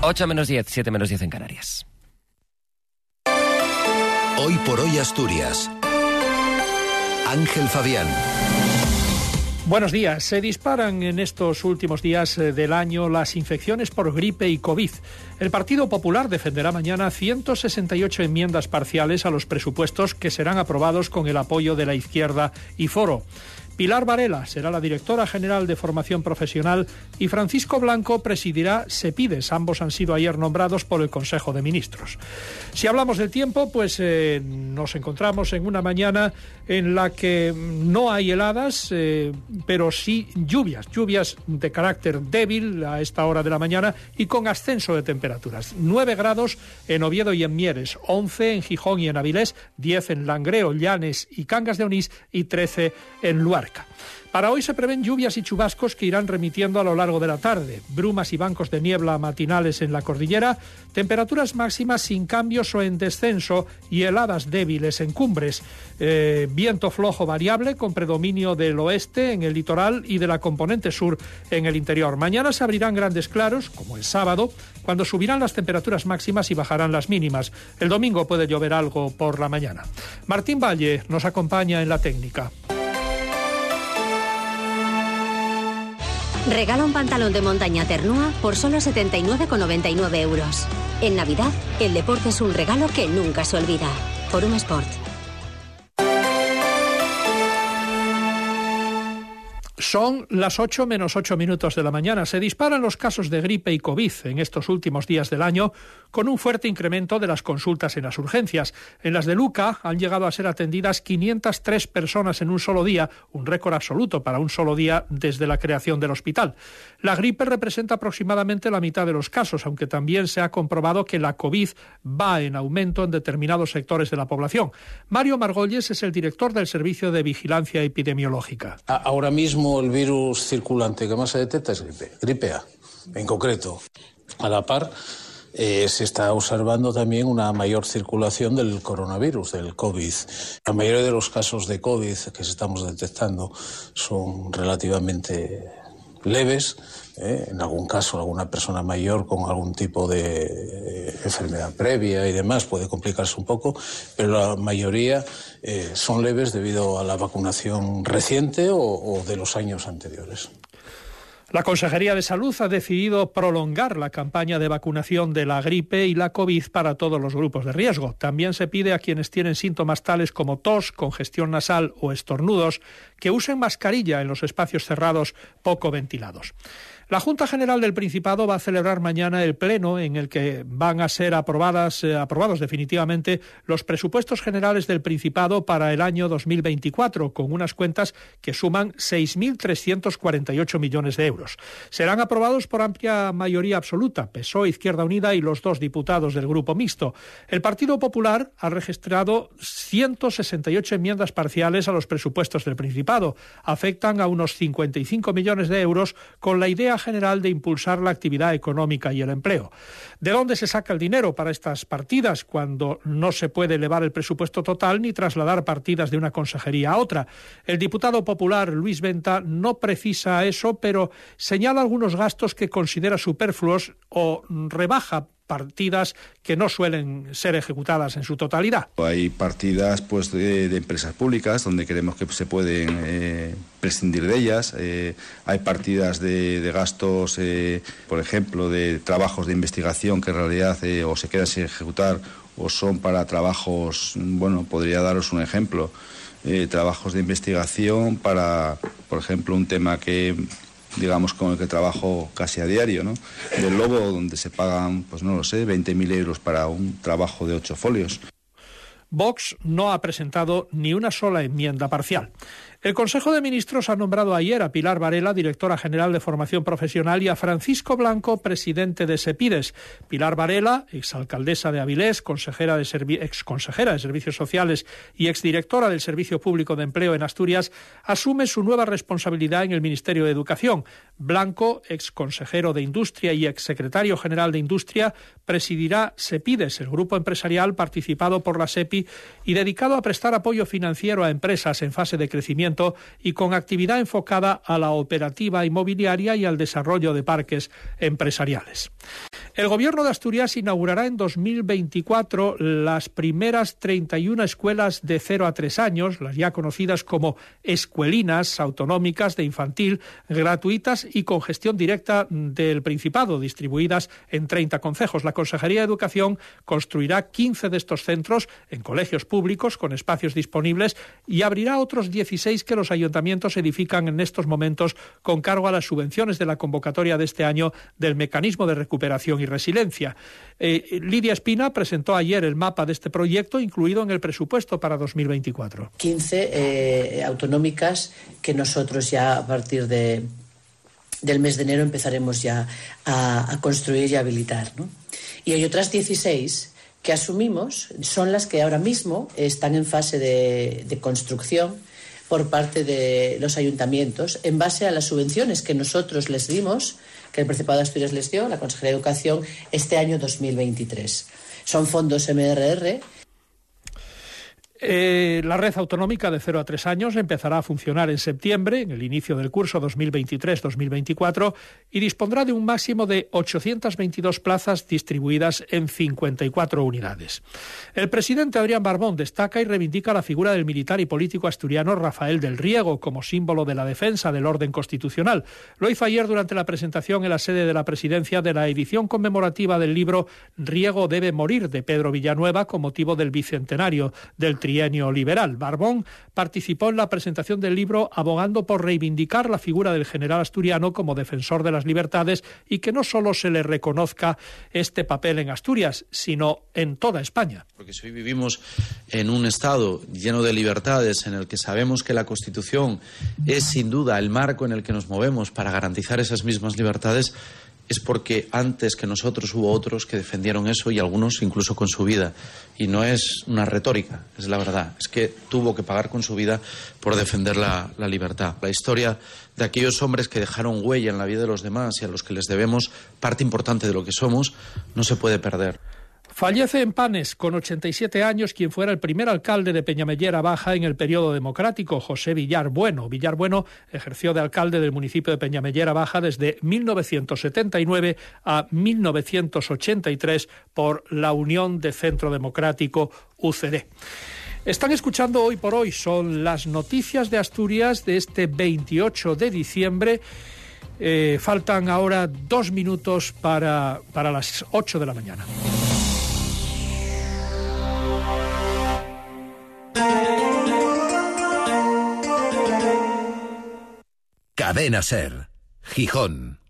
8 menos 10, 7 menos 10 en Canarias. Hoy por hoy Asturias. Ángel Fabián. Buenos días. Se disparan en estos últimos días eh, del año las infecciones por gripe y COVID. El Partido Popular defenderá mañana 168 enmiendas parciales a los presupuestos que serán aprobados con el apoyo de la izquierda y Foro. Pilar Varela será la directora general de formación profesional y Francisco Blanco presidirá SEPIDES. Ambos han sido ayer nombrados por el Consejo de Ministros. Si hablamos del tiempo, pues eh, nos encontramos en una mañana en la que no hay heladas, eh, pero sí lluvias, lluvias de carácter débil a esta hora de la mañana y con ascenso de temperaturas. 9 grados en Oviedo y en Mieres, 11 en Gijón y en Avilés, 10 en Langreo, Llanes y Cangas de Onís y 13 en Luar. Para hoy se prevén lluvias y chubascos que irán remitiendo a lo largo de la tarde, brumas y bancos de niebla matinales en la cordillera, temperaturas máximas sin cambios o en descenso y heladas débiles en cumbres, eh, viento flojo variable con predominio del oeste en el litoral y de la componente sur en el interior. Mañana se abrirán grandes claros, como el sábado, cuando subirán las temperaturas máximas y bajarán las mínimas. El domingo puede llover algo por la mañana. Martín Valle nos acompaña en la técnica. Regala un pantalón de montaña Ternua por solo 79,99 euros. En Navidad, el deporte es un regalo que nunca se olvida. Forum Sport. Son las 8 menos 8 minutos de la mañana. Se disparan los casos de gripe y COVID en estos últimos días del año, con un fuerte incremento de las consultas en las urgencias. En las de Luca han llegado a ser atendidas 503 personas en un solo día, un récord absoluto para un solo día desde la creación del hospital. La gripe representa aproximadamente la mitad de los casos, aunque también se ha comprobado que la COVID va en aumento en determinados sectores de la población. Mario Margolles es el director del Servicio de Vigilancia Epidemiológica. Ahora mismo el virus circulante que más se detecta es gripe, gripe A, en concreto. A la par, eh, se está observando también una mayor circulación del coronavirus, del COVID. La mayoría de los casos de COVID que estamos detectando son relativamente leves, ¿eh? en algún caso alguna persona mayor con algún tipo de eh, enfermedad previa y demás puede complicarse un poco, pero la mayoría eh, son leves debido a la vacunación reciente o de los años anteriores. La Consejería de Salud ha decidido prolongar la campaña de vacunación de la gripe y la COVID para todos los grupos de riesgo. También se pide a quienes tienen síntomas tales como tos, congestión nasal o estornudos que usen mascarilla en los espacios cerrados poco ventilados. La Junta General del Principado va a celebrar mañana el pleno en el que van a ser aprobadas, eh, aprobados definitivamente los presupuestos generales del Principado para el año 2024, con unas cuentas que suman 6.348 millones de euros. Serán aprobados por amplia mayoría absoluta, PSOE, Izquierda Unida y los dos diputados del Grupo Mixto. El Partido Popular ha registrado 168 enmiendas parciales a los presupuestos del Principado. Afectan a unos 55 millones de euros con la idea general de impulsar la actividad económica y el empleo. ¿De dónde se saca el dinero para estas partidas cuando no se puede elevar el presupuesto total ni trasladar partidas de una consejería a otra? El diputado popular Luis Venta no precisa eso, pero señala algunos gastos que considera superfluos o rebaja partidas que no suelen ser ejecutadas en su totalidad. Hay partidas pues de, empresas públicas donde creemos que se pueden eh, prescindir de ellas. Eh, hay partidas de, gastos, eh, por ejemplo, de trabajos de investigación que en realidad o se quedan sin ejecutar o son para trabajos, bueno, podría daros un ejemplo, trabajos de investigación para, por ejemplo, un tema que digamos, con el que trabajo casi a diario, ¿no? Del Lobo, donde se pagan, pues no lo sé, 20.000 euros para un trabajo de ocho folios. Vox no ha presentado ni una sola enmienda parcial. El Consejo de Ministros ha nombrado ayer a Pilar Varela, directora general de formación profesional, y a Francisco Blanco, presidente de SEPIDES. Pilar Varela, exalcaldesa de Avilés, consejera de exconsejera de Servicios Sociales y exdirectora del Servicio Público de Empleo en Asturias, asume su nueva responsabilidad en el Ministerio de Educación. Blanco, exconsejero de Industria y exsecretario general de Industria, presidirá SEPIDES, el grupo empresarial participado por la SEPI y dedicado a prestar apoyo financiero a empresas en fase de crecimiento y con actividad enfocada a la operativa inmobiliaria y al desarrollo de parques empresariales. El Gobierno de Asturias inaugurará en 2024 las primeras 31 escuelas de 0 a 3 años, las ya conocidas como escuelinas autonómicas de infantil, gratuitas y con gestión directa del Principado, distribuidas en 30 concejos. La Consejería de Educación construirá 15 de estos centros en colegios públicos con espacios disponibles y abrirá otros 16 que los ayuntamientos edifican en estos momentos con cargo a las subvenciones de la convocatoria de este año del mecanismo de recuperación y resiliencia. Eh, Lidia Espina presentó ayer el mapa de este proyecto incluido en el presupuesto para 2024. 15 eh, autonómicas que nosotros ya a partir de, del mes de enero empezaremos ya a, construir y habilitar. Y hay otras 16 que asumimos son las que ahora mismo están en fase de construcción por parte de los ayuntamientos en base a las subvenciones que nosotros les dimos que el Principado de Asturias les dio, la Consejería de Educación, este año 2023. Son fondos MRR eh, la red autonómica de 0 a 3 años empezará a funcionar en septiembre, en el inicio del curso 2023-2024, y dispondrá de un máximo de 822 plazas distribuidas en 54 unidades. El presidente Adrián Barbón destaca y reivindica la figura del militar y político asturiano Rafael del Riego como símbolo de la defensa del orden constitucional. Lo hizo ayer durante la presentación en la sede de la presidencia de la edición conmemorativa del libro Riego debe morir de Pedro Villanueva con motivo del bicentenario del liberal. Barbón participó en la presentación del libro abogando por reivindicar la figura del general asturiano como defensor de las libertades y que no solo se le reconozca este papel en Asturias, sino en toda España. Porque si hoy vivimos en un Estado lleno de libertades, en el que sabemos que la Constitución es sin duda el marco en el que nos movemos para garantizar esas mismas libertades, es porque antes que nosotros hubo otros que defendieron eso y algunos incluso con su vida. Y no es una retórica, es la verdad. Es que tuvo que pagar con su vida por defender la, la, libertad. La historia de aquellos hombres que dejaron huella en la vida de los demás y a los que les debemos parte importante de lo que somos no se puede perder. Fallece en Panes, con 87 años, quien fuera el primer alcalde de Peñamellera Baja en el periodo democrático, José Villar Bueno. Villar Bueno ejerció de alcalde del municipio de Peñamellera Baja desde 1979 a 1983 por la Unión de Centro Democrático UCD. Están escuchando hoy por hoy, son las noticias de Asturias de este 28 de diciembre. Eh, faltan ahora dos minutos para, para las 8 de la mañana. Cadena Ser, Gijón.